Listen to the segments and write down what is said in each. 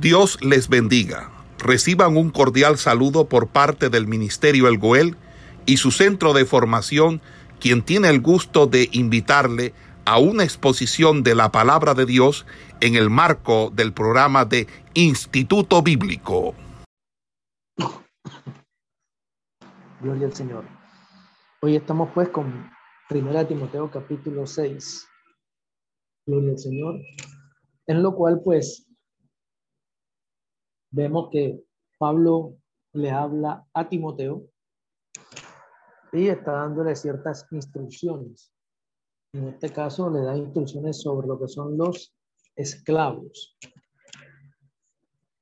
Dios les bendiga. Reciban un cordial saludo por parte del Ministerio El Goel y su centro de formación, quien tiene el gusto de invitarle a una exposición de la palabra de Dios en el marco del programa de Instituto Bíblico. Gloria al Señor. Hoy estamos pues con Primera Timoteo capítulo 6. Gloria al Señor. En lo cual pues vemos que Pablo le habla a Timoteo y está dándole ciertas instrucciones. En este caso le da instrucciones sobre lo que son los esclavos.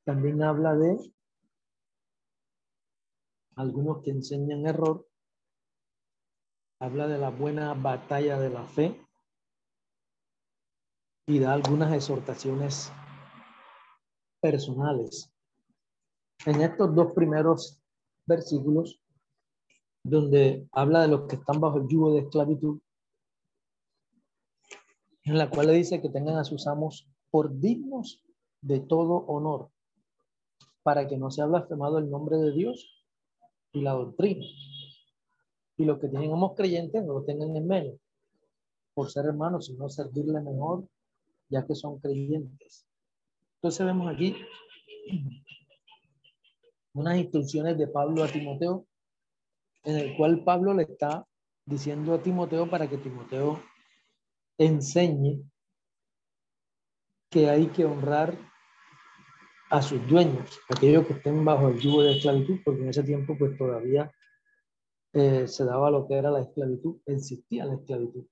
También habla de algunos que enseñan error. Habla de la buena batalla de la fe y da algunas exhortaciones personales en estos dos primeros versículos, donde habla de los que están bajo el yugo de esclavitud, en la cual le dice que tengan a sus amos por dignos de todo honor, para que no se blasfemado el nombre de Dios y la doctrina. Y los que tienen amos creyentes no lo tengan en menos, por ser hermanos, sino servirle mejor, ya que son creyentes. Entonces vemos aquí unas instrucciones de Pablo a Timoteo, en el cual Pablo le está diciendo a Timoteo para que Timoteo enseñe que hay que honrar a sus dueños, aquellos que estén bajo el yugo de esclavitud, porque en ese tiempo pues todavía eh, se daba lo que era la esclavitud, existía la esclavitud.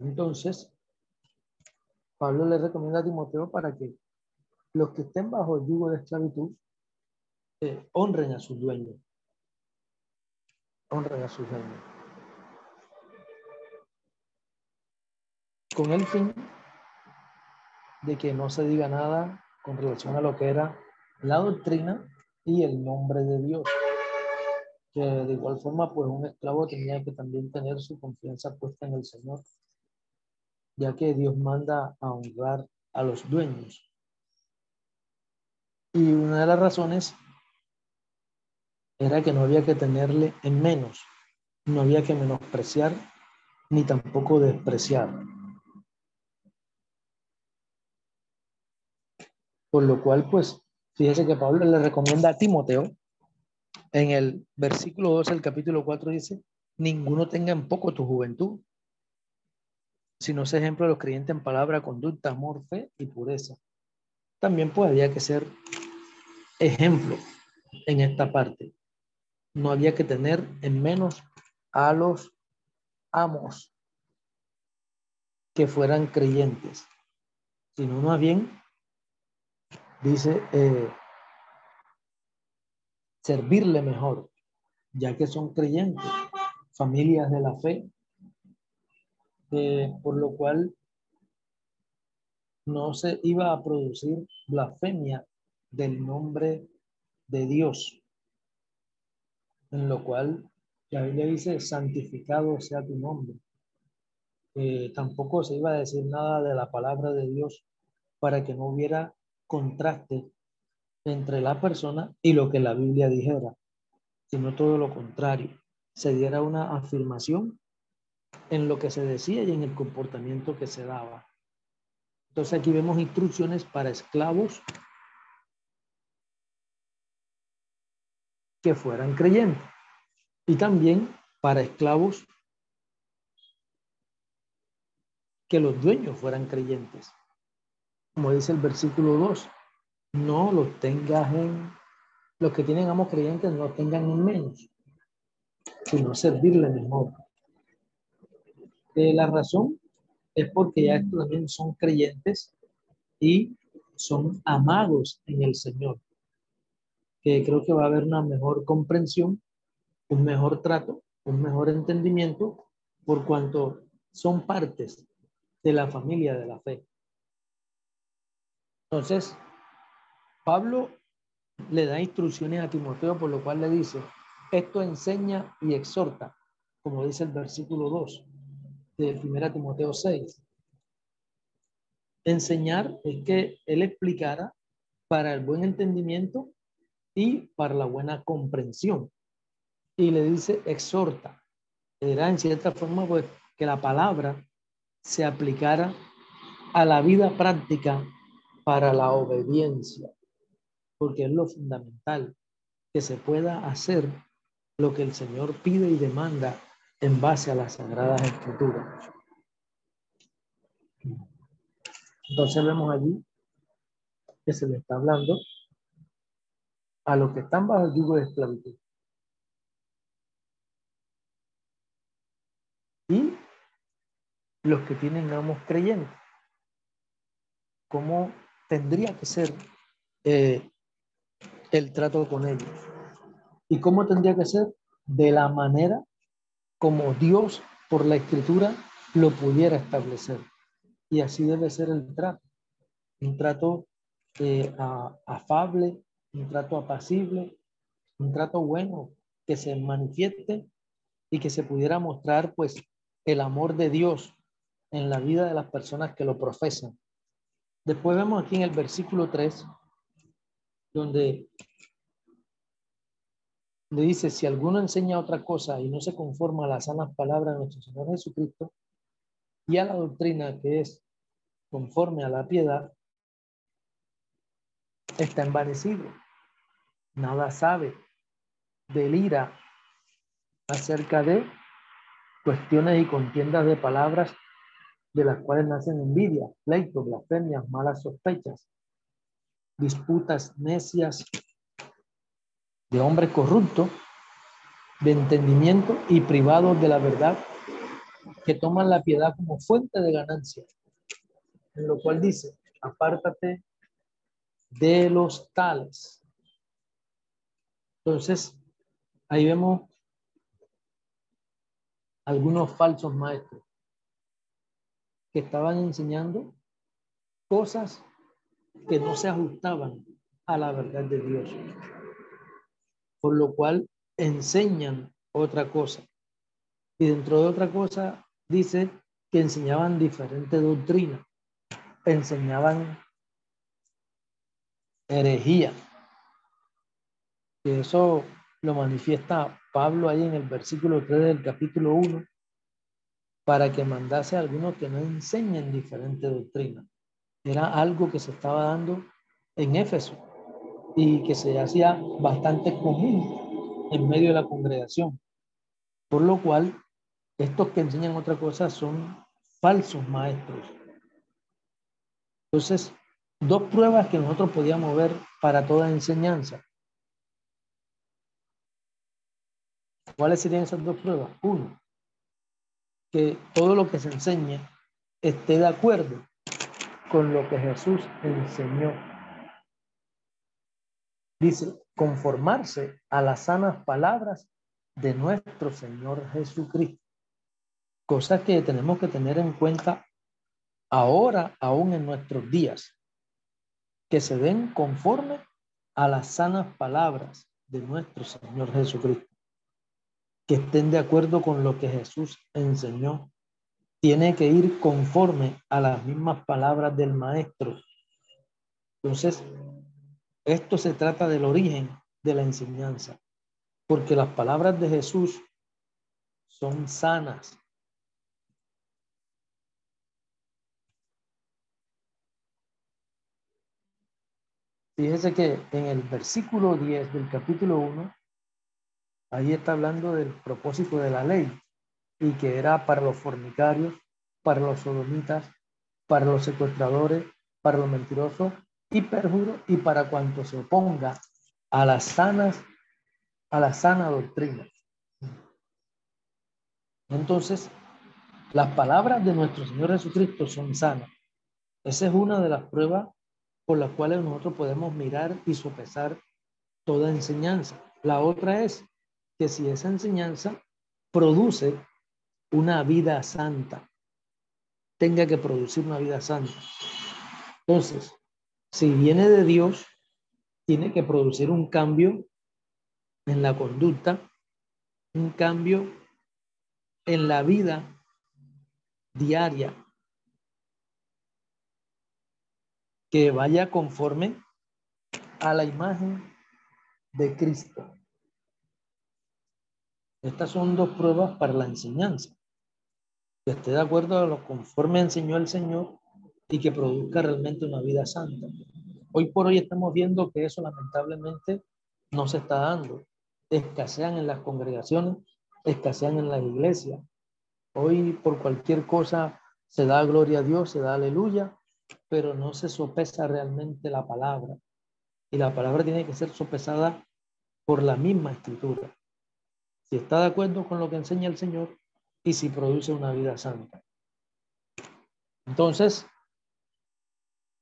Entonces, Pablo le recomienda a Timoteo para que los que estén bajo el yugo de esclavitud honren a sus dueños. Honren a sus dueños. Con el fin de que no se diga nada con relación a lo que era la doctrina y el nombre de Dios. Que de igual forma, pues un esclavo tenía que también tener su confianza puesta en el Señor, ya que Dios manda a honrar a los dueños. Y una de las razones era que no había que tenerle en menos, no había que menospreciar ni tampoco despreciar. Por lo cual, pues, fíjese que Pablo le recomienda a Timoteo, en el versículo 2 del capítulo 4 dice, ninguno tenga en poco tu juventud, sino sea ejemplo de los creyentes en palabra, conducta, amor, fe y pureza. También pues había que ser ejemplo en esta parte no había que tener en menos a los amos que fueran creyentes, sino más bien, dice, eh, servirle mejor, ya que son creyentes, familias de la fe, eh, por lo cual no se iba a producir blasfemia del nombre de Dios en lo cual la Biblia dice, santificado sea tu nombre. Eh, tampoco se iba a decir nada de la palabra de Dios para que no hubiera contraste entre la persona y lo que la Biblia dijera, sino todo lo contrario, se diera una afirmación en lo que se decía y en el comportamiento que se daba. Entonces aquí vemos instrucciones para esclavos que fueran creyentes y también para esclavos que los dueños fueran creyentes. Como dice el versículo 2, no los tengas en, los que tienen amos creyentes no tengan en menos, sino servirle mejor. Eh, la razón es porque ya estos también son creyentes y son amados en el Señor que creo que va a haber una mejor comprensión, un mejor trato, un mejor entendimiento, por cuanto son partes de la familia de la fe. Entonces, Pablo le da instrucciones a Timoteo, por lo cual le dice, esto enseña y exhorta, como dice el versículo 2 de 1 Timoteo 6. Enseñar es que él explicara para el buen entendimiento y para la buena comprensión. Y le dice, exhorta. Era en cierta forma pues, que la palabra se aplicara a la vida práctica para la obediencia, porque es lo fundamental, que se pueda hacer lo que el Señor pide y demanda en base a las sagradas escrituras. Entonces vemos allí que se le está hablando a los que están bajo el yugo de esclavitud. Y los que tienen amos creyentes. ¿Cómo tendría que ser eh, el trato con ellos? ¿Y cómo tendría que ser? De la manera como Dios, por la escritura, lo pudiera establecer. Y así debe ser el trato. Un trato eh, afable, un trato apacible, un trato bueno, que se manifieste y que se pudiera mostrar pues el amor de Dios en la vida de las personas que lo profesan. Después vemos aquí en el versículo 3, donde le dice, si alguno enseña otra cosa y no se conforma a las sanas palabras de nuestro Señor Jesucristo y a la doctrina que es conforme a la piedad, está envanecido, nada sabe, delira acerca de cuestiones y contiendas de palabras de las cuales nacen envidia, pleitos, blasfemias, malas sospechas, disputas necias de hombre corrupto, de entendimiento y privados de la verdad, que toman la piedad como fuente de ganancia, en lo cual dice, apártate de los tales. Entonces, ahí vemos algunos falsos maestros que estaban enseñando cosas que no se ajustaban a la verdad de Dios. Por lo cual enseñan otra cosa. Y dentro de otra cosa dice que enseñaban diferente doctrina. Enseñaban herejía. Y eso lo manifiesta Pablo ahí en el versículo 3 del capítulo 1, para que mandase a algunos que no enseñen diferente doctrina. Era algo que se estaba dando en Éfeso y que se hacía bastante común en medio de la congregación. Por lo cual, estos que enseñan otra cosa son falsos maestros. Entonces, dos pruebas que nosotros podíamos ver para toda enseñanza. ¿Cuáles serían esas dos pruebas? Uno, que todo lo que se enseñe esté de acuerdo con lo que Jesús enseñó. Dice, conformarse a las sanas palabras de nuestro Señor Jesucristo. Cosa que tenemos que tener en cuenta ahora, aún en nuestros días que se den conforme a las sanas palabras de nuestro Señor Jesucristo, que estén de acuerdo con lo que Jesús enseñó. Tiene que ir conforme a las mismas palabras del Maestro. Entonces, esto se trata del origen de la enseñanza, porque las palabras de Jesús son sanas, Fíjese que en el versículo 10 del capítulo 1, ahí está hablando del propósito de la ley y que era para los fornicarios, para los sodomitas, para los secuestradores, para los mentirosos y perjuros y para cuanto se oponga a las sanas, a la sana doctrina. Entonces, las palabras de nuestro Señor Jesucristo son sanas. Esa es una de las pruebas por las cuales nosotros podemos mirar y sopesar toda enseñanza. La otra es que si esa enseñanza produce una vida santa, tenga que producir una vida santa. Entonces, si viene de Dios, tiene que producir un cambio en la conducta, un cambio en la vida diaria que vaya conforme a la imagen de Cristo. Estas son dos pruebas para la enseñanza. Que esté de acuerdo a lo conforme enseñó el Señor y que produzca realmente una vida santa. Hoy por hoy estamos viendo que eso lamentablemente no se está dando. Escasean en las congregaciones, escasean en las iglesias. Hoy por cualquier cosa se da gloria a Dios, se da aleluya, pero no se sopesa realmente la palabra. Y la palabra tiene que ser sopesada por la misma escritura si está de acuerdo con lo que enseña el Señor y si produce una vida santa. Entonces,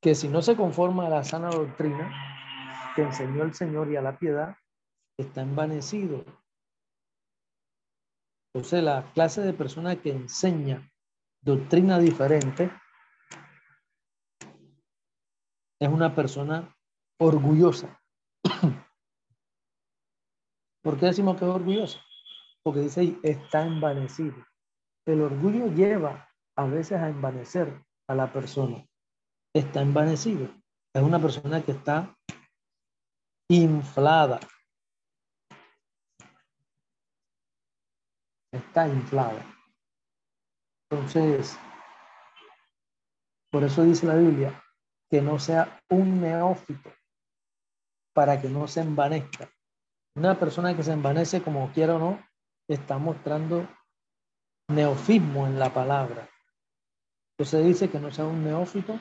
que si no se conforma a la sana doctrina que enseñó el Señor y a la piedad, está envanecido. Entonces, la clase de persona que enseña doctrina diferente es una persona orgullosa. ¿Por qué decimos que es orgullosa? porque dice está envanecido. El orgullo lleva a veces a envanecer a la persona. Está envanecido. Es una persona que está inflada. Está inflada. Entonces, por eso dice la Biblia que no sea un neófito para que no se envanezca. Una persona que se envanece como quiera o no, está mostrando neofismo en la palabra. Entonces dice que no sea un neófito,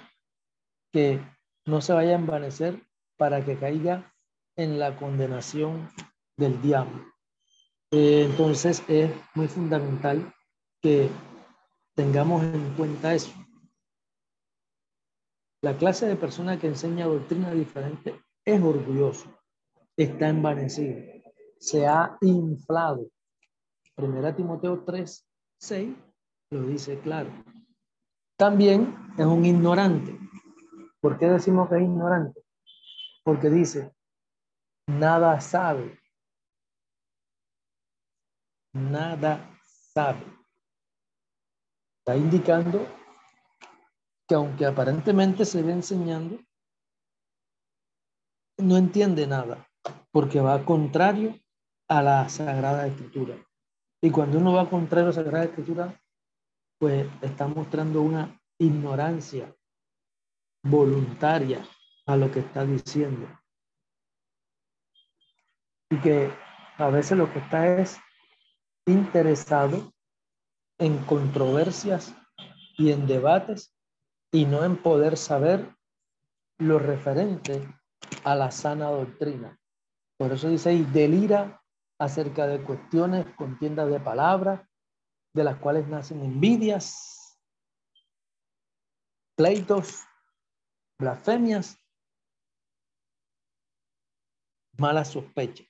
que no se vaya a envanecer para que caiga en la condenación del diablo. Eh, entonces es muy fundamental que tengamos en cuenta eso. La clase de persona que enseña doctrina diferente es orgulloso, está envanecido, se ha inflado Primera Timoteo 3, 6 lo dice claro. También es un ignorante. ¿Por qué decimos que es ignorante? Porque dice, nada sabe. Nada sabe. Está indicando que aunque aparentemente se ve enseñando, no entiende nada, porque va contrario a la Sagrada Escritura. Y cuando uno va contra la Sagrada Escritura, pues está mostrando una ignorancia voluntaria a lo que está diciendo. Y que a veces lo que está es interesado en controversias y en debates y no en poder saber lo referente a la sana doctrina. Por eso dice ahí, delira acerca de cuestiones, contiendas de palabras, de las cuales nacen envidias, pleitos, blasfemias, malas sospechas.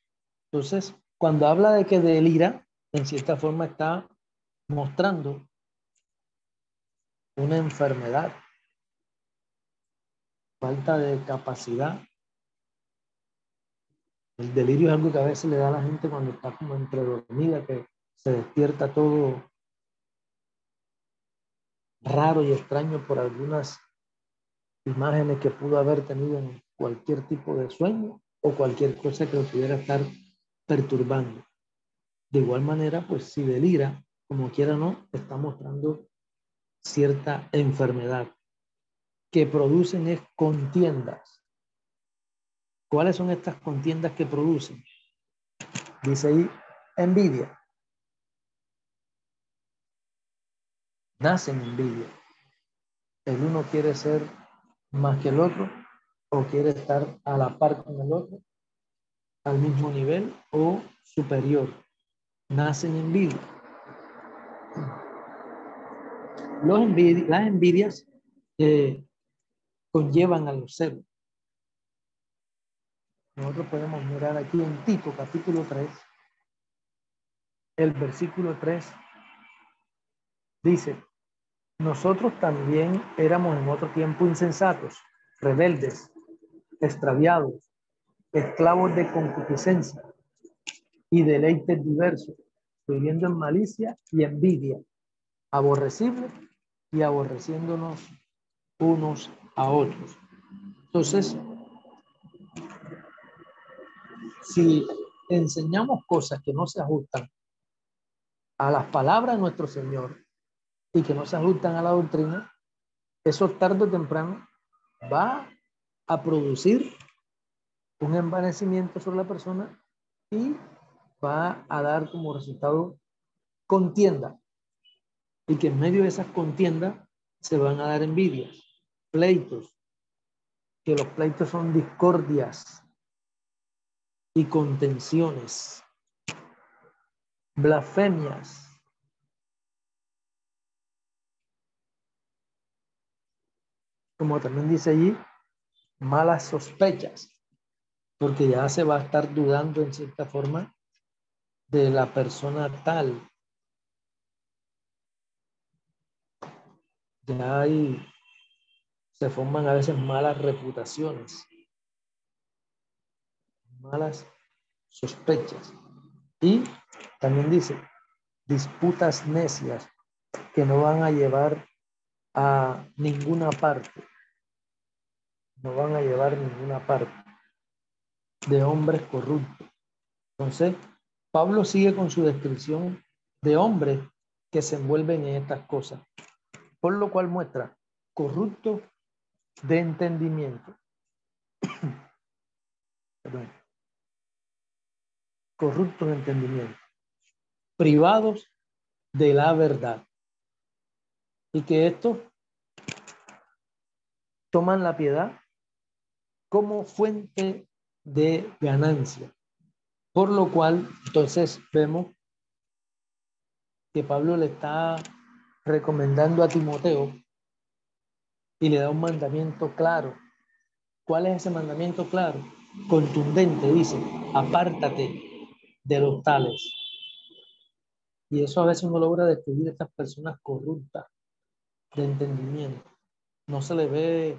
Entonces, cuando habla de que delira, en cierta forma está mostrando una enfermedad, falta de capacidad el delirio es algo que a veces le da a la gente cuando está como entre dormida, que se despierta todo raro y extraño por algunas imágenes que pudo haber tenido en cualquier tipo de sueño o cualquier cosa que lo pudiera estar perturbando. De igual manera, pues si delira, como quiera o no, está mostrando cierta enfermedad que producen es contiendas ¿Cuáles son estas contiendas que producen? Dice ahí, envidia. Nacen envidia. El uno quiere ser más que el otro o quiere estar a la par con el otro, al mismo nivel o superior. Nacen envidia. Los las envidias eh, conllevan a los celos. Nosotros podemos mirar aquí en Tito capítulo 3, el versículo 3 dice, nosotros también éramos en otro tiempo insensatos, rebeldes, extraviados, esclavos de concupiscencia y deleites diversos, viviendo en malicia y envidia, aborrecibles y aborreciéndonos unos a otros. Entonces, si enseñamos cosas que no se ajustan a las palabras de nuestro Señor y que no se ajustan a la doctrina, eso tarde o temprano va a producir un envanecimiento sobre la persona y va a dar como resultado contienda. Y que en medio de esas contiendas se van a dar envidias, pleitos, que los pleitos son discordias y contenciones, blasfemias. Como también dice allí, malas sospechas, porque ya se va a estar dudando en cierta forma de la persona tal. Ya hay, se forman a veces malas reputaciones, malas sospechas. Y también dice, disputas necias que no van a llevar a ninguna parte. No van a llevar ninguna parte de hombres corruptos. Entonces, Pablo sigue con su descripción de hombres que se envuelven en estas cosas, por lo cual muestra corrupto de entendimiento. corruptos de entendimiento, privados de la verdad. Y que estos toman la piedad como fuente de ganancia. Por lo cual, entonces vemos que Pablo le está recomendando a Timoteo y le da un mandamiento claro. ¿Cuál es ese mandamiento claro? Contundente, dice, apártate de los tales. Y eso a veces uno logra descubrir a estas personas corruptas de entendimiento. No se le ve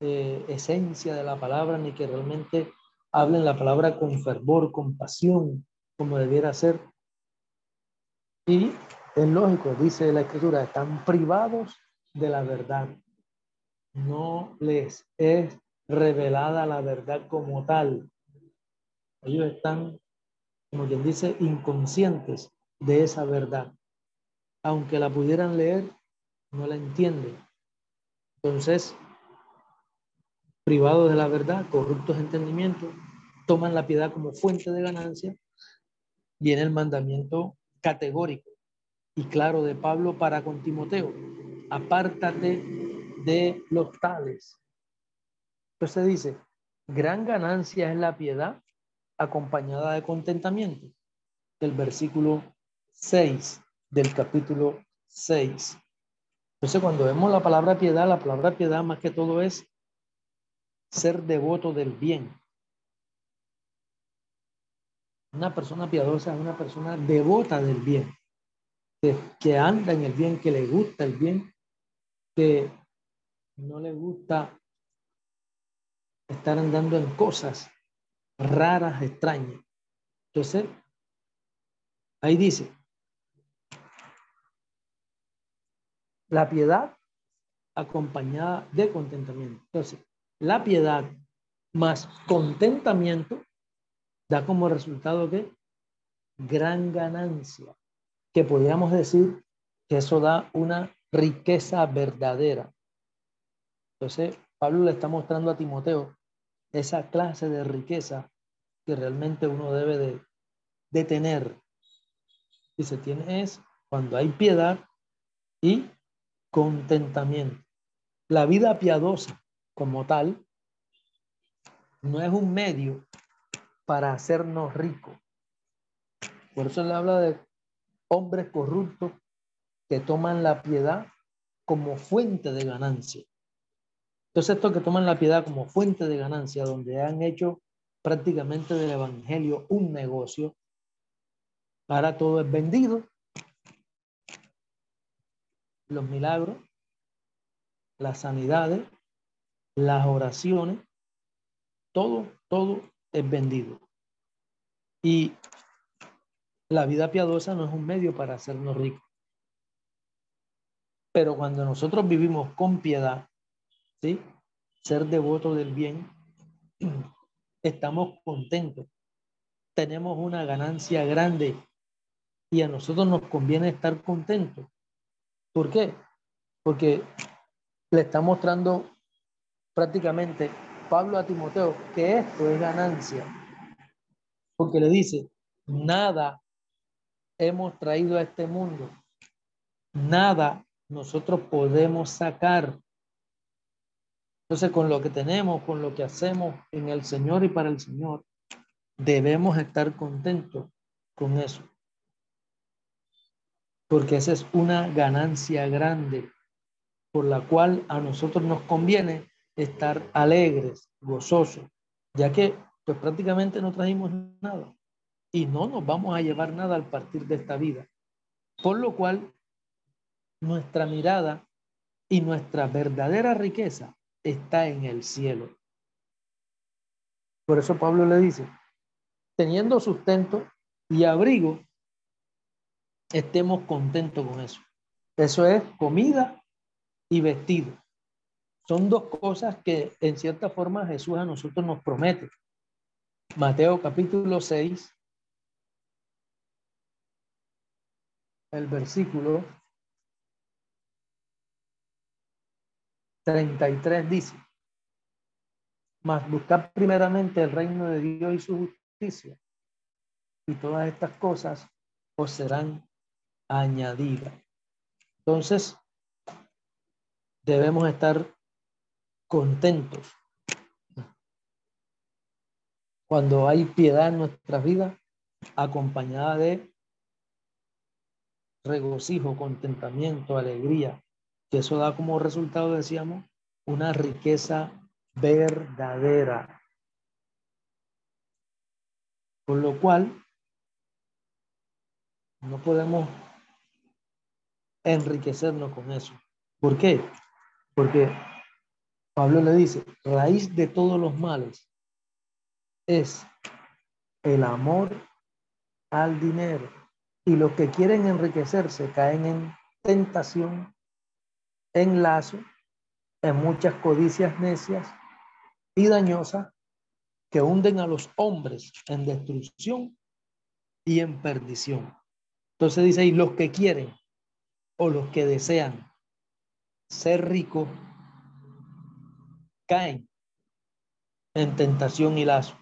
eh, esencia de la palabra ni que realmente hablen la palabra con fervor, con pasión, como debiera ser. Y es lógico, dice la escritura, están privados de la verdad. No les es revelada la verdad como tal. Ellos están, como quien dice, inconscientes de esa verdad. Aunque la pudieran leer, no la entienden. Entonces, privados de la verdad, corruptos de entendimiento, toman la piedad como fuente de ganancia, viene el mandamiento categórico y claro de Pablo para con Timoteo, apártate de los tales. Entonces dice, gran ganancia es la piedad acompañada de contentamiento. El versículo 6 del capítulo 6. Entonces cuando vemos la palabra piedad, la palabra piedad más que todo es ser devoto del bien. Una persona piadosa es una persona devota del bien, que, anda en el bien, que le gusta el bien, que no le gusta estar andando en cosas raras, extrañas. Entonces, ahí dice, la piedad acompañada de contentamiento. Entonces, la piedad más contentamiento da como resultado que gran ganancia, que podríamos decir que eso da una riqueza verdadera. Entonces, Pablo le está mostrando a Timoteo esa clase de riqueza que realmente uno debe de, de tener. Y se tiene es cuando hay piedad y contentamiento. La vida piadosa como tal no es un medio para hacernos ricos. Por eso le habla de hombres corruptos que toman la piedad como fuente de ganancia. Entonces, estos que toman la piedad como fuente de ganancia, donde han hecho prácticamente del Evangelio un negocio, para todo es vendido. Los milagros, las sanidades, las oraciones, todo, todo es vendido. Y la vida piadosa no es un medio para hacernos ricos. Pero cuando nosotros vivimos con piedad, ¿sí? ser devoto del bien, estamos contentos tenemos una ganancia grande y a nosotros nos conviene estar contentos. ¿Por qué? Porque le está mostrando prácticamente Pablo a Timoteo que esto es ganancia. Porque le dice, nada hemos traído a este mundo, nada nosotros podemos sacar. Entonces, con lo que tenemos, con lo que hacemos en el Señor y para el Señor, debemos estar contentos con eso. Porque esa es una ganancia grande por la cual a nosotros nos conviene estar alegres, gozosos, ya que pues prácticamente no trajimos nada y no nos vamos a llevar nada al partir de esta vida. Por lo cual nuestra mirada y nuestra verdadera riqueza está en el cielo. Por eso Pablo le dice, teniendo sustento y abrigo, estemos contentos con eso. Eso es comida y vestido. Son dos cosas que en cierta forma Jesús a nosotros nos promete. Mateo capítulo 6, el versículo 33 dice, mas buscar primeramente el reino de Dios y su justicia, y todas estas cosas os serán añadidas. Entonces, debemos estar contentos. Cuando hay piedad en nuestras vidas, acompañada de regocijo, contentamiento, alegría, que eso da como resultado, decíamos, una riqueza verdadera. Por lo cual, no podemos enriquecernos con eso. ¿Por qué? Porque Pablo le dice, raíz de todos los males es el amor al dinero. Y los que quieren enriquecerse caen en tentación, en lazo, en muchas codicias necias y dañosas que hunden a los hombres en destrucción y en perdición. Entonces dice ahí, los que quieren o los que desean ser ricos caen en tentación y lazo,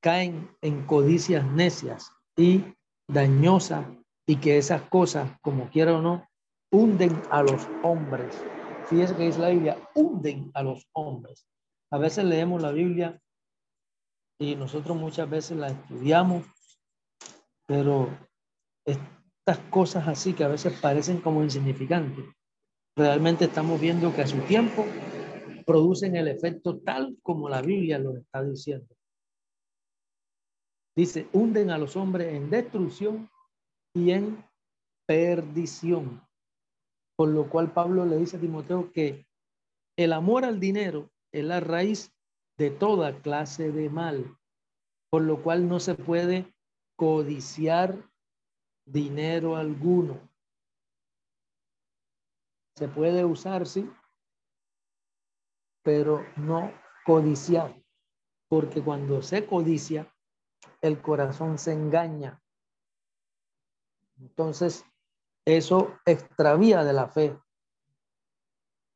caen en codicias necias y dañosas y que esas cosas, como quiera o no, hunden a los hombres. Fíjese que dice la Biblia, hunden a los hombres. A veces leemos la Biblia y nosotros muchas veces la estudiamos, pero estas cosas así que a veces parecen como insignificantes, realmente estamos viendo que a su tiempo producen el efecto tal como la Biblia lo está diciendo. Dice, hunden a los hombres en destrucción y en perdición. Por lo cual Pablo le dice a Timoteo que el amor al dinero es la raíz de toda clase de mal, por lo cual no se puede codiciar dinero alguno. Se puede usar, sí, pero no codiciar, porque cuando se codicia, el corazón se engaña. Entonces, eso extravía de la fe.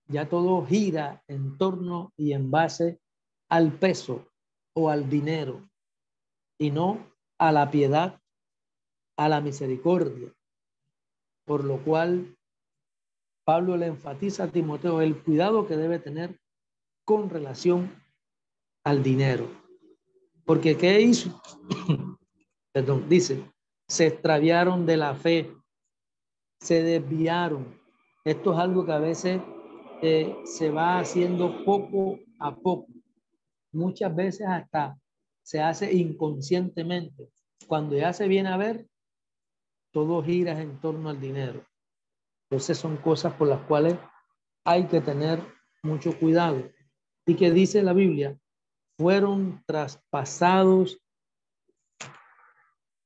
Ya todo gira en torno y en base al peso o al dinero y no a la piedad, a la misericordia. Por lo cual, Pablo le enfatiza a Timoteo el cuidado que debe tener con relación al dinero. Porque ¿qué hizo? Perdón, dice, se extraviaron de la fe, se desviaron. Esto es algo que a veces eh, se va haciendo poco a poco. Muchas veces hasta se hace inconscientemente. Cuando ya se viene a ver, todo gira en torno al dinero. Entonces son cosas por las cuales hay que tener mucho cuidado y que dice la Biblia, fueron traspasados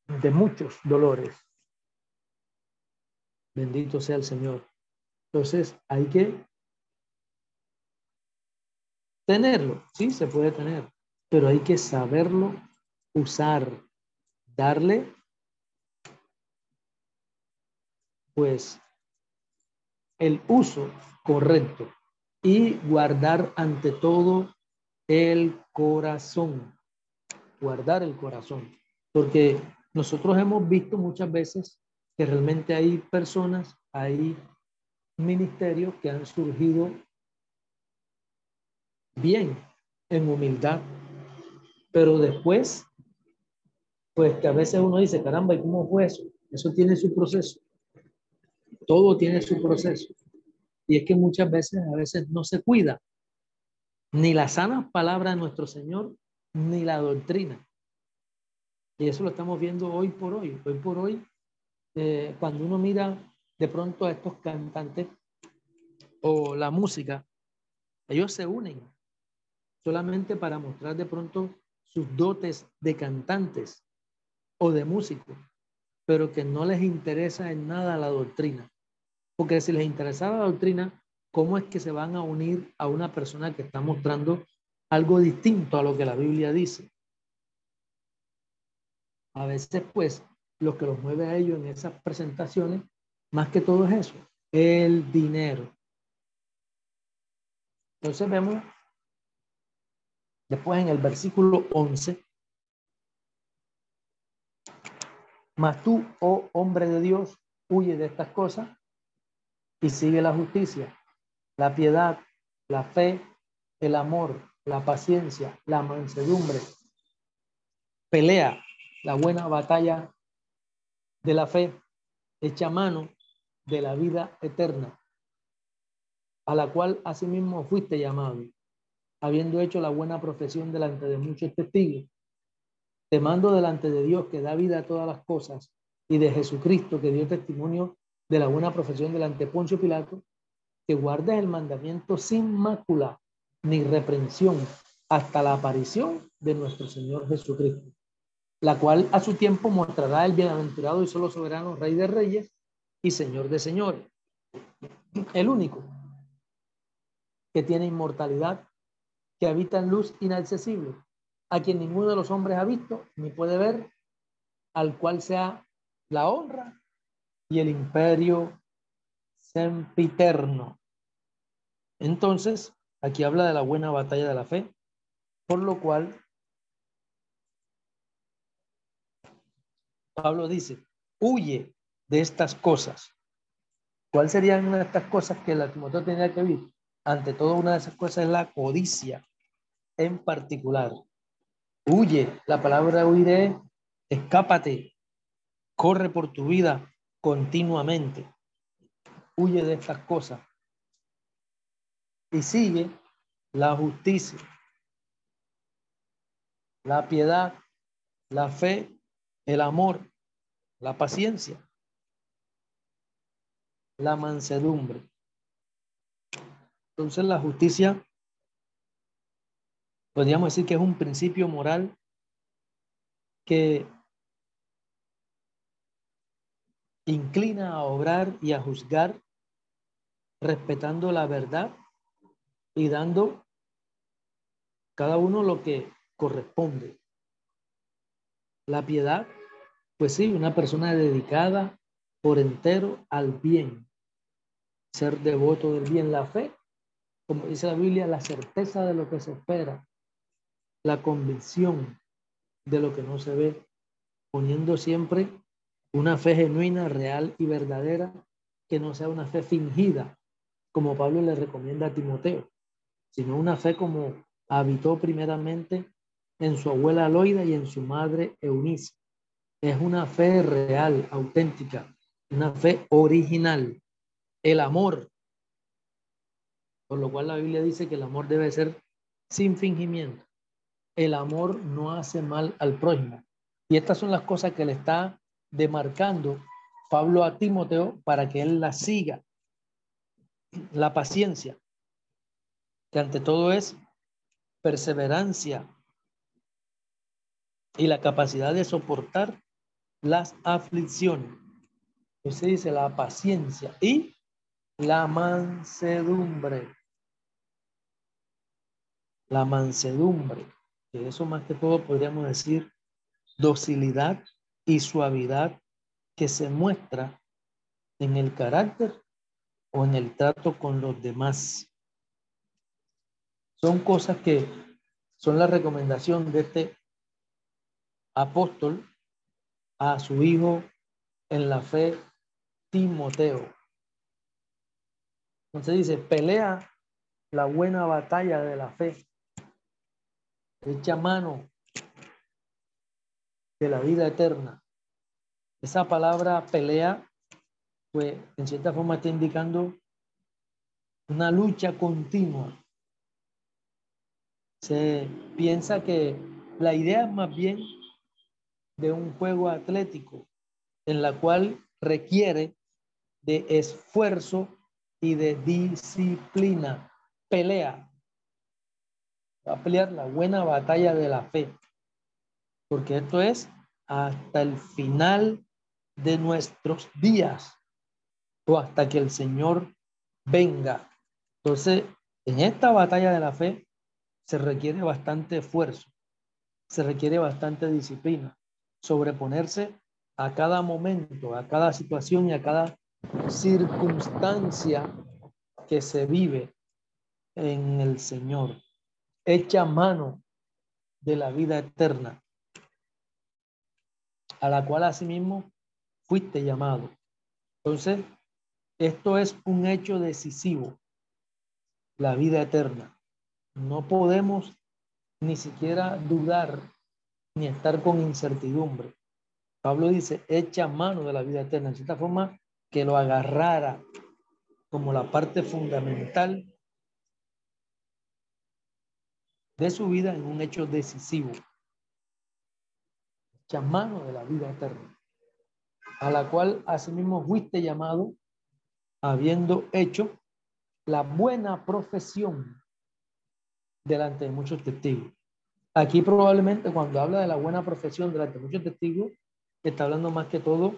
de muchos dolores. Bendito sea el Señor. Entonces hay que tenerlo, sí, se puede tener, pero hay que saberlo usar. darle pues el uso correcto y guardar ante todo el corazón. Guardar el corazón. Porque nosotros hemos visto muchas veces que realmente hay personas, hay ministerios que han surgido bien, en humildad, pero después, pues que a veces uno dice, caramba, ¿y cómo fue eso? Eso tiene su proceso. Todo tiene su proceso. Y es que muchas veces, a veces no se cuida ni la sana palabra de nuestro Señor, ni la doctrina. Y eso lo estamos viendo hoy por hoy. Hoy por hoy, eh, cuando uno mira de pronto a estos cantantes o la música, ellos se unen solamente para mostrar de pronto sus dotes de cantantes o de músicos, pero que no les interesa en nada la doctrina. Porque si les interesara la doctrina, ¿cómo es que se van a unir a una persona que está mostrando algo distinto a lo que la Biblia dice? A veces, pues, lo que los mueve a ellos en esas presentaciones, más que todo es eso, el dinero. Entonces vemos después en el versículo 11, mas tú, oh hombre de Dios, huye de estas cosas y sigue la justicia, la piedad, la fe, el amor, la paciencia, la mansedumbre. Pelea la buena batalla de la fe, echa mano de la vida eterna, a la cual asimismo fuiste llamado, habiendo hecho la buena profesión delante de muchos testigos. Te mando delante de Dios que da vida a todas las cosas y de Jesucristo que dio testimonio de la buena profesión delante de Poncio Pilato, que guardes el mandamiento sin mácula ni reprensión hasta la aparición de nuestro Señor Jesucristo, la cual a su tiempo mostrará el bienaventurado y solo soberano Rey de Reyes y Señor de Señores, el único que tiene inmortalidad, que habita en luz inaccesible, a quien ninguno de los hombres ha visto ni puede ver, al cual sea la honra y el imperio sempiterno. Entonces, aquí habla de la buena batalla de la fe, por lo cual Pablo dice, huye de estas cosas. ¿Cuál serían una de estas cosas que la Timoteo tenía que vivir? Ante todo, una de esas cosas es la codicia en particular. Huye, la palabra huir escápate, corre por tu vida, continuamente. Huye de estas cosas. Y sigue la justicia, la piedad, la fe, el amor, la paciencia, la mansedumbre. Entonces la justicia, podríamos decir que es un principio moral que inclina a obrar y a juzgar respetando la verdad y dando cada uno lo que corresponde. La piedad, pues sí, una persona dedicada por entero al bien, ser devoto del bien, la fe, como dice la Biblia, la certeza de lo que se espera, la convicción de lo que no se ve, poniendo siempre una fe genuina, real y verdadera, que no sea una fe fingida, como Pablo le recomienda a Timoteo, sino una fe como habitó primeramente en su abuela Loida y en su madre Eunice. Es una fe real, auténtica, una fe original. El amor, por lo cual la Biblia dice que el amor debe ser sin fingimiento. El amor no hace mal al prójimo. Y estas son las cosas que le está demarcando Pablo a Timoteo para que él la siga. La paciencia, que ante todo es perseverancia y la capacidad de soportar las aflicciones. Usted dice la paciencia y la mansedumbre. La mansedumbre, que eso más que todo podríamos decir docilidad y suavidad que se muestra en el carácter o en el trato con los demás. Son cosas que son la recomendación de este apóstol a su hijo en la fe, Timoteo. Entonces dice, pelea la buena batalla de la fe. Echa mano de la vida eterna. Esa palabra pelea, pues en cierta forma está indicando una lucha continua. Se piensa que la idea es más bien de un juego atlético en la cual requiere de esfuerzo y de disciplina. Pelea. Va a pelear la buena batalla de la fe. Porque esto es hasta el final de nuestros días o hasta que el Señor venga. Entonces, en esta batalla de la fe se requiere bastante esfuerzo, se requiere bastante disciplina, sobreponerse a cada momento, a cada situación y a cada circunstancia que se vive en el Señor. Echa mano de la vida eterna, a la cual asimismo fuiste llamado. Entonces, esto es un hecho decisivo, la vida eterna. No podemos ni siquiera dudar ni estar con incertidumbre. Pablo dice, echa mano de la vida eterna, en cierta forma que lo agarrara como la parte fundamental de su vida en un hecho decisivo. Echa mano de la vida eterna, a la cual asimismo fuiste llamado, habiendo hecho la buena profesión delante de muchos testigos. Aquí probablemente cuando habla de la buena profesión delante de muchos testigos, está hablando más que todo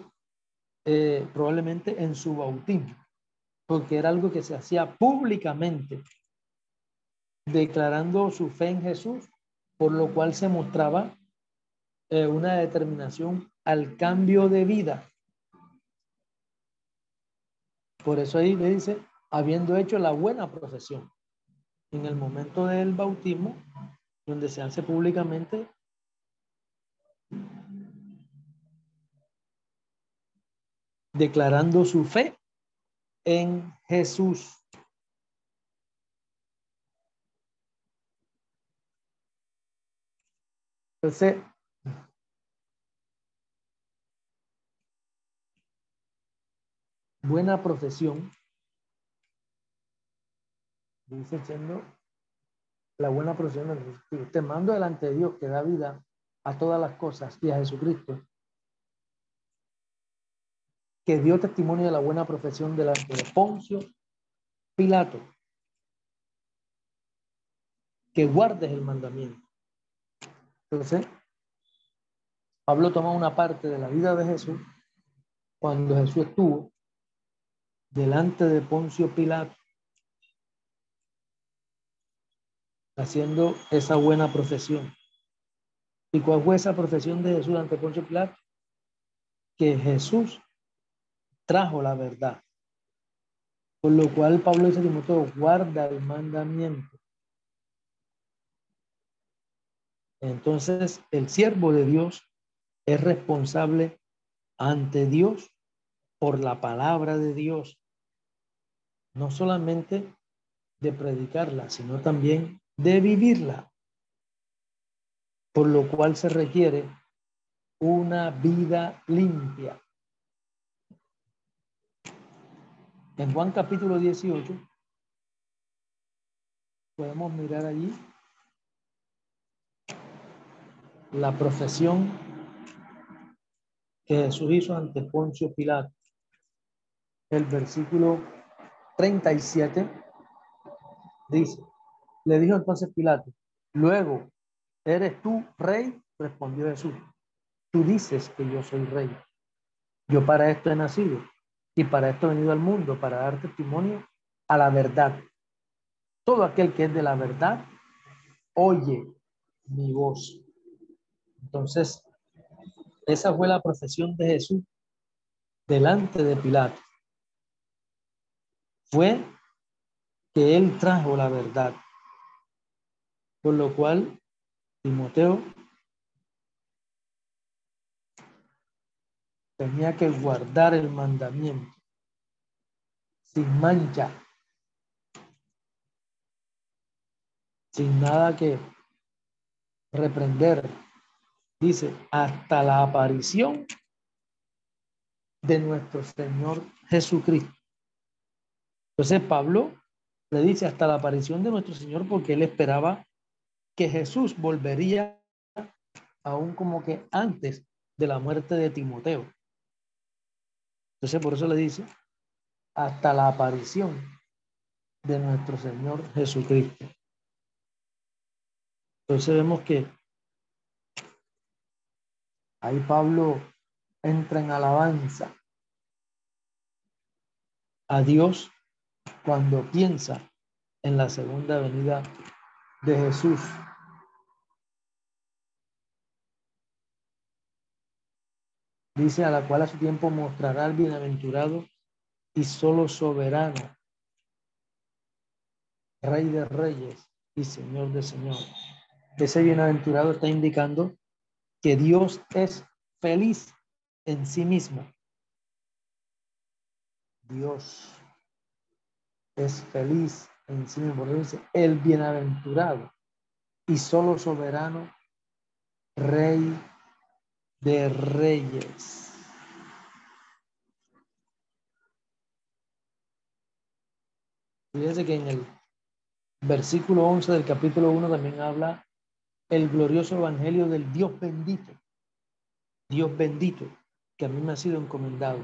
eh, probablemente en su bautismo, porque era algo que se hacía públicamente, declarando su fe en Jesús, por lo cual se mostraba eh, una determinación al cambio de vida. Por eso ahí le dice, habiendo hecho la buena profesión. En el momento del bautismo, donde se hace públicamente, declarando su fe en Jesús. Buena profesión, dice la buena profesión de Te mando delante de Dios que da vida a todas las cosas y a Jesucristo, que dio testimonio de la buena profesión delante de Poncio Pilato, que guardes el mandamiento. Entonces, Pablo toma una parte de la vida de Jesús cuando Jesús estuvo delante de Poncio Pilato, haciendo esa buena profesión. ¿Y cuál fue esa profesión de Jesús ante Poncio Pilato? Que Jesús trajo la verdad. Por lo cual Pablo dice Timoteo, guarda el mandamiento. Entonces, el siervo de Dios es responsable ante Dios por la palabra de Dios. No solamente de predicarla, sino también de vivirla. Por lo cual se requiere una vida limpia. En Juan capítulo 18, podemos mirar allí la profesión que Jesús hizo ante Poncio Pilato. El versículo 37 dice, le dijo entonces Pilato, luego, ¿eres tú rey? Respondió Jesús, tú dices que yo soy rey. Yo para esto he nacido y para esto he venido al mundo, para dar testimonio a la verdad. Todo aquel que es de la verdad, oye mi voz. Entonces, esa fue la profesión de Jesús delante de Pilato. Fue que él trajo la verdad. Por lo cual, Timoteo tenía que guardar el mandamiento sin mancha, sin nada que reprender. Dice, hasta la aparición de nuestro Señor Jesucristo. Entonces Pablo le dice hasta la aparición de nuestro Señor porque él esperaba que Jesús volvería aún como que antes de la muerte de Timoteo. Entonces por eso le dice hasta la aparición de nuestro Señor Jesucristo. Entonces vemos que ahí Pablo entra en alabanza a Dios cuando piensa en la segunda venida de Jesús. Dice a la cual a su tiempo mostrará el bienaventurado y solo soberano, Rey de reyes y Señor de señores. Ese bienaventurado está indicando que Dios es feliz en sí mismo. Dios es feliz en sí mismo. Dice, el bienaventurado y solo soberano, Rey de reyes. Fíjense que en el versículo 11 del capítulo 1 también habla el glorioso evangelio del Dios bendito. Dios bendito, que a mí me ha sido encomendado.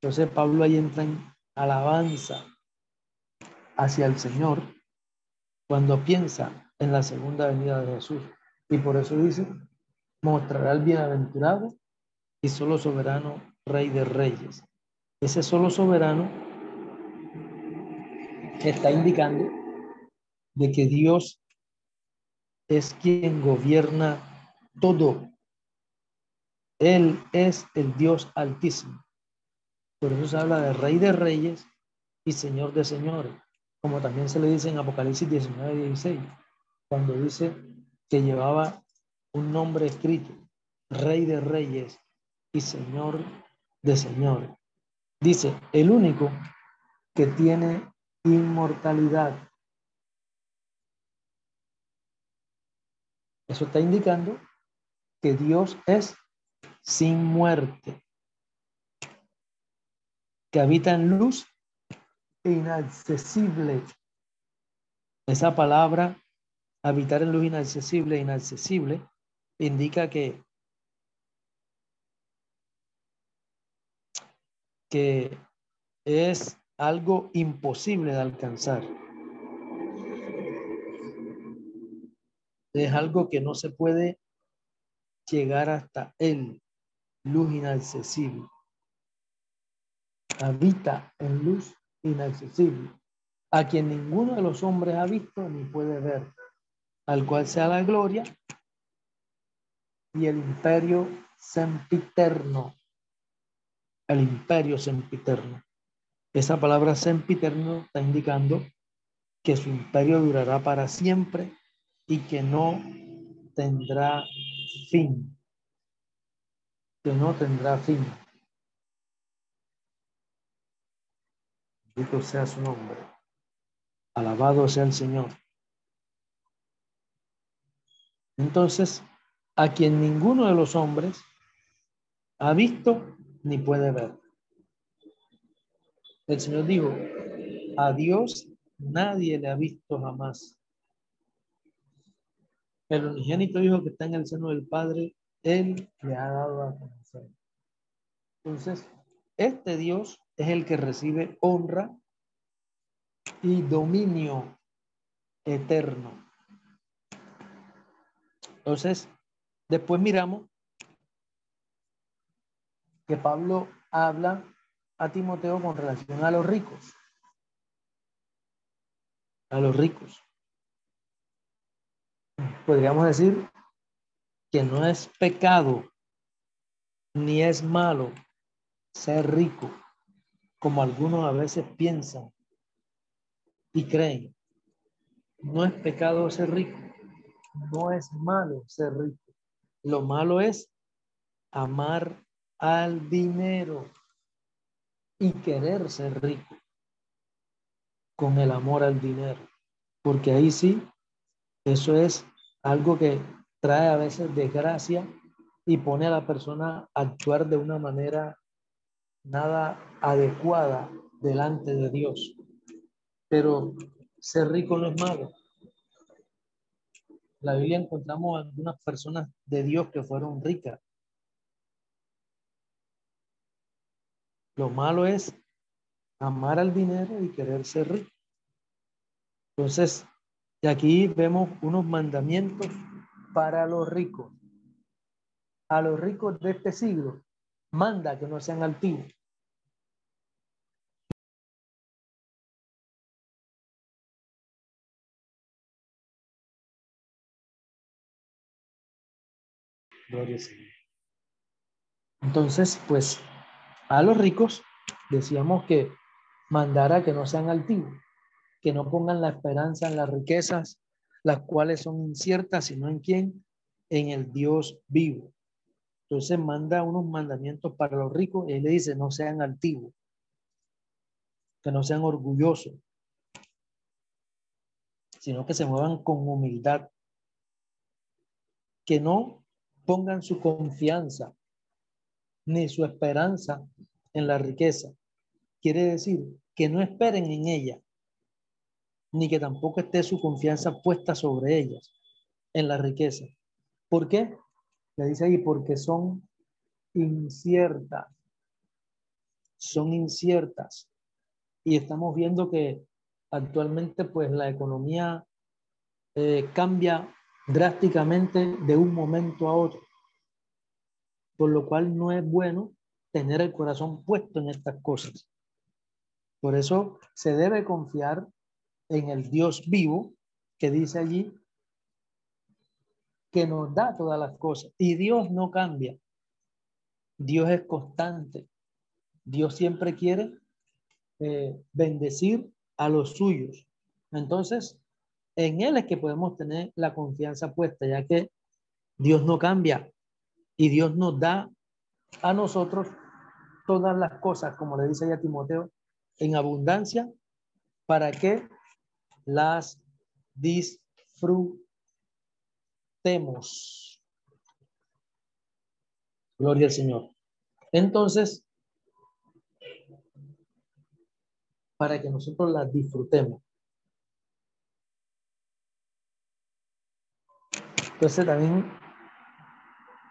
Entonces Pablo ahí entra en alabanza hacia el Señor cuando piensa en la segunda venida de Jesús. Y por eso dice, mostrará el bienaventurado y solo soberano Rey de Reyes. Ese solo soberano está indicando de que Dios es quien gobierna todo. Él es el Dios altísimo. Por eso se habla de Rey de Reyes y Señor de Señores, como también se le dice en Apocalipsis 19, 16, cuando dice que llevaba un nombre escrito, Rey de Reyes y Señor de Señores. Dice, el único que tiene inmortalidad. Eso está indicando que Dios es sin muerte, que habita en luz inaccesible. Esa palabra, habitar en luz inaccesible, inaccesible, indica que, que es algo imposible de alcanzar. Es algo que no se puede llegar hasta él, luz inaccesible. Habita en luz inaccesible, a quien ninguno de los hombres ha visto ni puede ver, al cual sea la gloria y el imperio sempiterno. El imperio sempiterno. Esa palabra sempiterno está indicando que su imperio durará para siempre y que no tendrá fin. Que no tendrá fin. Bendito sea su nombre. Alabado sea el Señor. Entonces, a quien ninguno de los hombres ha visto ni puede ver. El Señor dijo, a Dios nadie le ha visto jamás. El unigénito Hijo que está en el seno del Padre, Él le ha dado a conocer. Entonces, este Dios es el que recibe honra y dominio eterno. Entonces, después miramos que Pablo habla a Timoteo con relación a los ricos. A los ricos. Podríamos decir que no es pecado ni es malo ser rico, como algunos a veces piensan y creen. No es pecado ser rico, no es malo ser rico. Lo malo es amar al dinero y querer ser rico con el amor al dinero, porque ahí sí, eso es algo que trae a veces desgracia y pone a la persona a actuar de una manera nada adecuada delante de Dios. Pero ser rico no es malo. La Biblia encontramos algunas personas de Dios que fueron ricas. Lo malo es amar al dinero y querer ser rico. Entonces, aquí vemos unos mandamientos para los ricos. A los ricos de este siglo, manda que no sean altivos. Gloria Entonces, pues, a los ricos decíamos que mandara que no sean altivos, que no pongan la esperanza en las riquezas, las cuales son inciertas, sino en quién, en el Dios vivo. Entonces manda unos mandamientos para los ricos y él le dice, no sean altivos, que no sean orgullosos, sino que se muevan con humildad, que no pongan su confianza ni su esperanza en la riqueza. Quiere decir que no esperen en ella, ni que tampoco esté su confianza puesta sobre ellas, en la riqueza. ¿Por qué? Le dice ahí, porque son inciertas. Son inciertas. Y estamos viendo que actualmente pues la economía eh, cambia drásticamente de un momento a otro. Por lo cual no es bueno tener el corazón puesto en estas cosas. Por eso se debe confiar en el Dios vivo que dice allí que nos da todas las cosas. Y Dios no cambia. Dios es constante. Dios siempre quiere eh, bendecir a los suyos. Entonces, en Él es que podemos tener la confianza puesta, ya que Dios no cambia y Dios nos da a nosotros todas las cosas, como le dice ya Timoteo, en abundancia para que las disfrutemos temos. Gloria al Señor. Entonces, para que nosotros las disfrutemos. Entonces también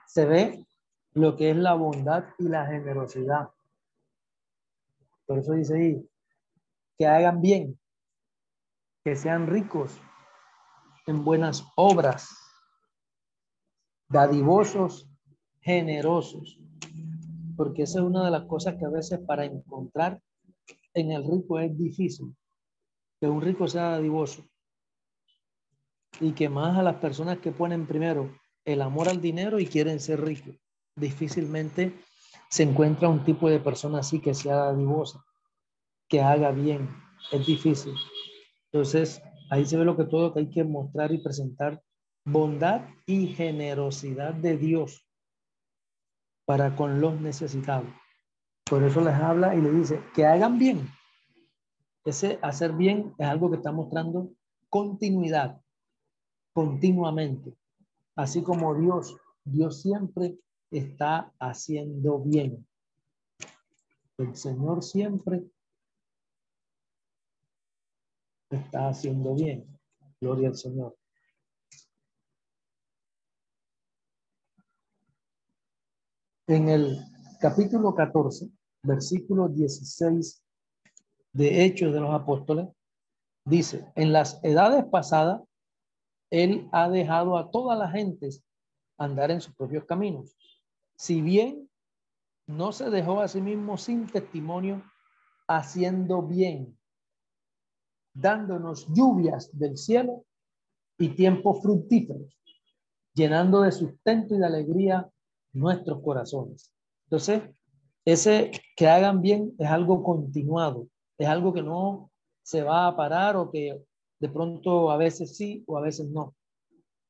se ve lo que es la bondad y la generosidad. Por eso dice ahí, que hagan bien, que sean ricos en buenas obras, dadivosos, generosos, porque esa es una de las cosas que a veces para encontrar en el rico es difícil, que un rico sea dadivoso y que más a las personas que ponen primero el amor al dinero y quieren ser ricos. Difícilmente se encuentra un tipo de persona así que sea dadivosa, que haga bien. Es difícil. Entonces, ahí se ve lo que todo que hay que mostrar y presentar bondad y generosidad de Dios para con los necesitados. Por eso les habla y le dice que hagan bien. Ese hacer bien es algo que está mostrando continuidad, continuamente. Así como Dios, Dios siempre está haciendo bien. El Señor siempre está haciendo bien. Gloria al Señor. En el capítulo 14, versículo 16 de Hechos de los Apóstoles, dice, en las edades pasadas, Él ha dejado a todas las gentes andar en sus propios caminos. Si bien no se dejó a sí mismo sin testimonio, haciendo bien, dándonos lluvias del cielo y tiempos fructíferos, llenando de sustento y de alegría nuestros corazones. Entonces, ese que hagan bien es algo continuado, es algo que no se va a parar o que de pronto a veces sí o a veces no.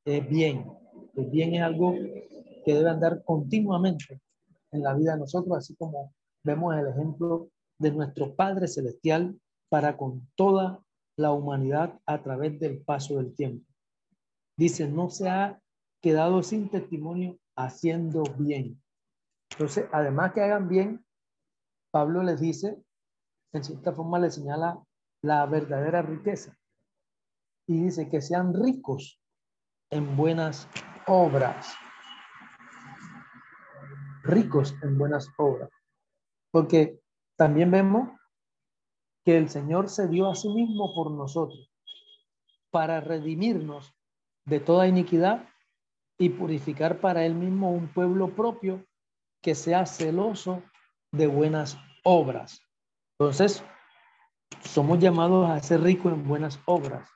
Bien. El bien es algo que debe andar continuamente en la vida de nosotros, así como vemos el ejemplo de nuestro Padre Celestial para con toda la humanidad a través del paso del tiempo. Dice, no se ha quedado sin testimonio haciendo bien. Entonces, además que hagan bien, Pablo les dice, en cierta forma le señala la verdadera riqueza. Y dice que sean ricos en buenas obras. Ricos en buenas obras. Porque también vemos que el Señor se dio a sí mismo por nosotros para redimirnos de toda iniquidad y purificar para él mismo un pueblo propio que sea celoso de buenas obras. Entonces, somos llamados a ser ricos en buenas obras.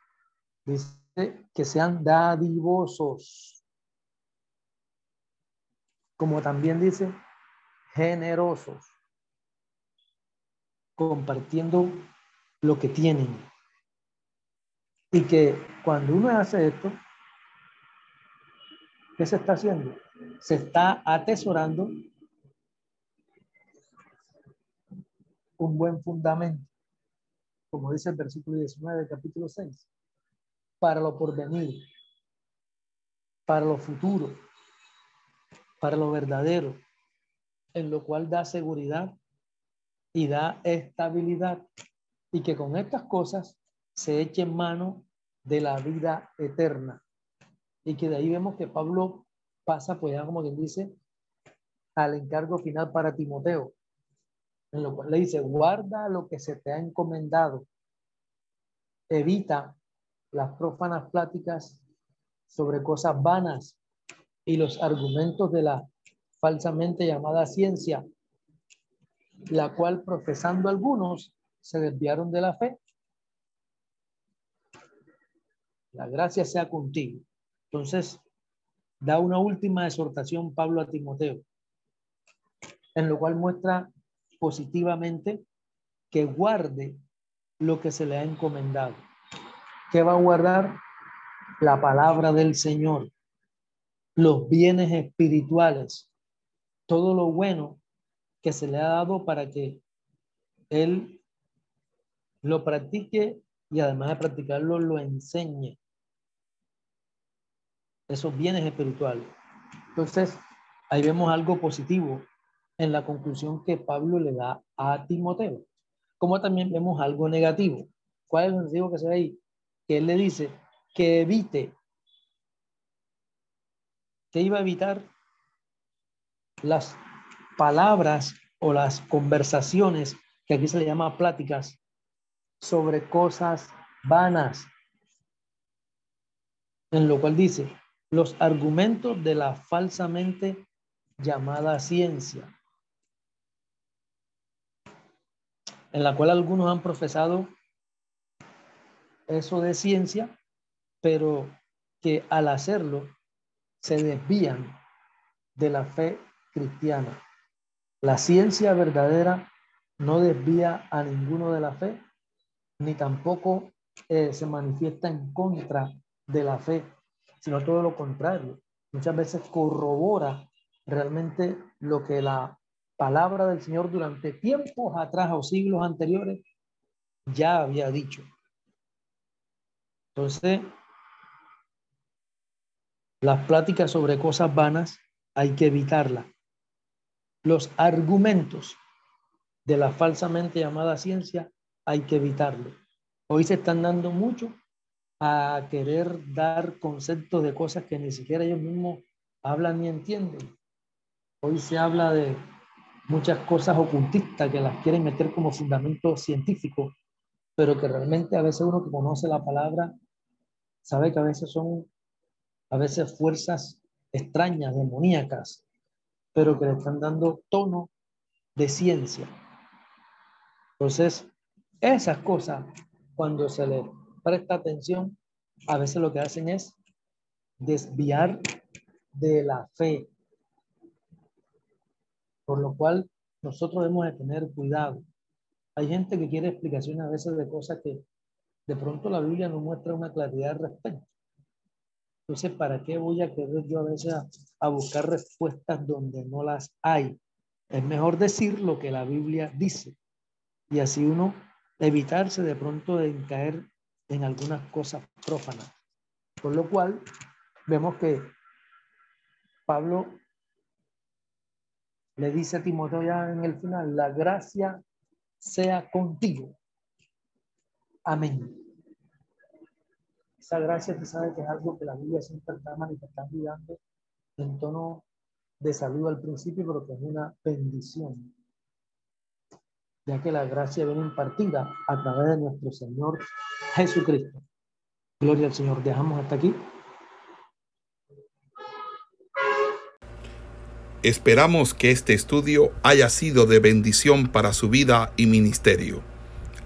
Dice que sean dadivosos. Como también dice, generosos. Compartiendo lo que tienen. Y que cuando uno hace esto, ¿qué se está haciendo? Se está atesorando un buen fundamento como dice el versículo 19 del capítulo 6, para lo porvenir, para lo futuro, para lo verdadero, en lo cual da seguridad y da estabilidad, y que con estas cosas se eche en mano de la vida eterna. Y que de ahí vemos que Pablo pasa, pues ya como quien dice, al encargo final para Timoteo en lo cual le dice, guarda lo que se te ha encomendado, evita las profanas pláticas sobre cosas vanas y los argumentos de la falsamente llamada ciencia, la cual profesando algunos se desviaron de la fe. La gracia sea contigo. Entonces, da una última exhortación Pablo a Timoteo, en lo cual muestra positivamente que guarde lo que se le ha encomendado. ¿Qué va a guardar? La palabra del Señor, los bienes espirituales, todo lo bueno que se le ha dado para que él lo practique y además de practicarlo lo enseñe. Esos bienes espirituales. Entonces, ahí vemos algo positivo en la conclusión que Pablo le da a Timoteo. Como también vemos algo negativo. ¿Cuál es lo negativo que se ve ahí? Que él le dice que evite, que iba a evitar las palabras o las conversaciones, que aquí se le llama pláticas, sobre cosas vanas. En lo cual dice, los argumentos de la falsamente llamada ciencia. en la cual algunos han profesado eso de ciencia, pero que al hacerlo se desvían de la fe cristiana. La ciencia verdadera no desvía a ninguno de la fe, ni tampoco eh, se manifiesta en contra de la fe, sino todo lo contrario. Muchas veces corrobora realmente lo que la palabra del Señor durante tiempos atrás o siglos anteriores ya había dicho. Entonces, las pláticas sobre cosas vanas hay que evitarlas. Los argumentos de la falsamente llamada ciencia hay que evitarlo. Hoy se están dando mucho a querer dar conceptos de cosas que ni siquiera ellos mismos hablan ni entienden. Hoy se habla de muchas cosas ocultistas que las quieren meter como fundamento científico, pero que realmente a veces uno que conoce la palabra sabe que a veces son a veces fuerzas extrañas, demoníacas, pero que le están dando tono de ciencia. Entonces, esas cosas, cuando se le presta atención, a veces lo que hacen es desviar de la fe, Por lo cual nosotros debemos de tener cuidado. Hay gente que quiere explicaciones a veces de cosas que de pronto la Biblia no muestra una claridad al respecto. Entonces, ¿para qué voy a querer yo a veces a, buscar respuestas donde no las hay? Es mejor decir lo que la Biblia dice y así uno evitarse de pronto de caer en algunas cosas prófanas. Por lo cual, vemos que Pablo le dice a Timoteo ya en el final, la gracia sea contigo. Amén. Esa gracia, tú sabes que es algo que la Biblia siempre está manifestando y dando en tono de salud al principio, pero que es una bendición, ya que la gracia viene impartida a través de nuestro Señor Jesucristo. Gloria al Señor. Dejamos hasta aquí. Esperamos que este estudio haya sido de bendición para su vida y ministerio.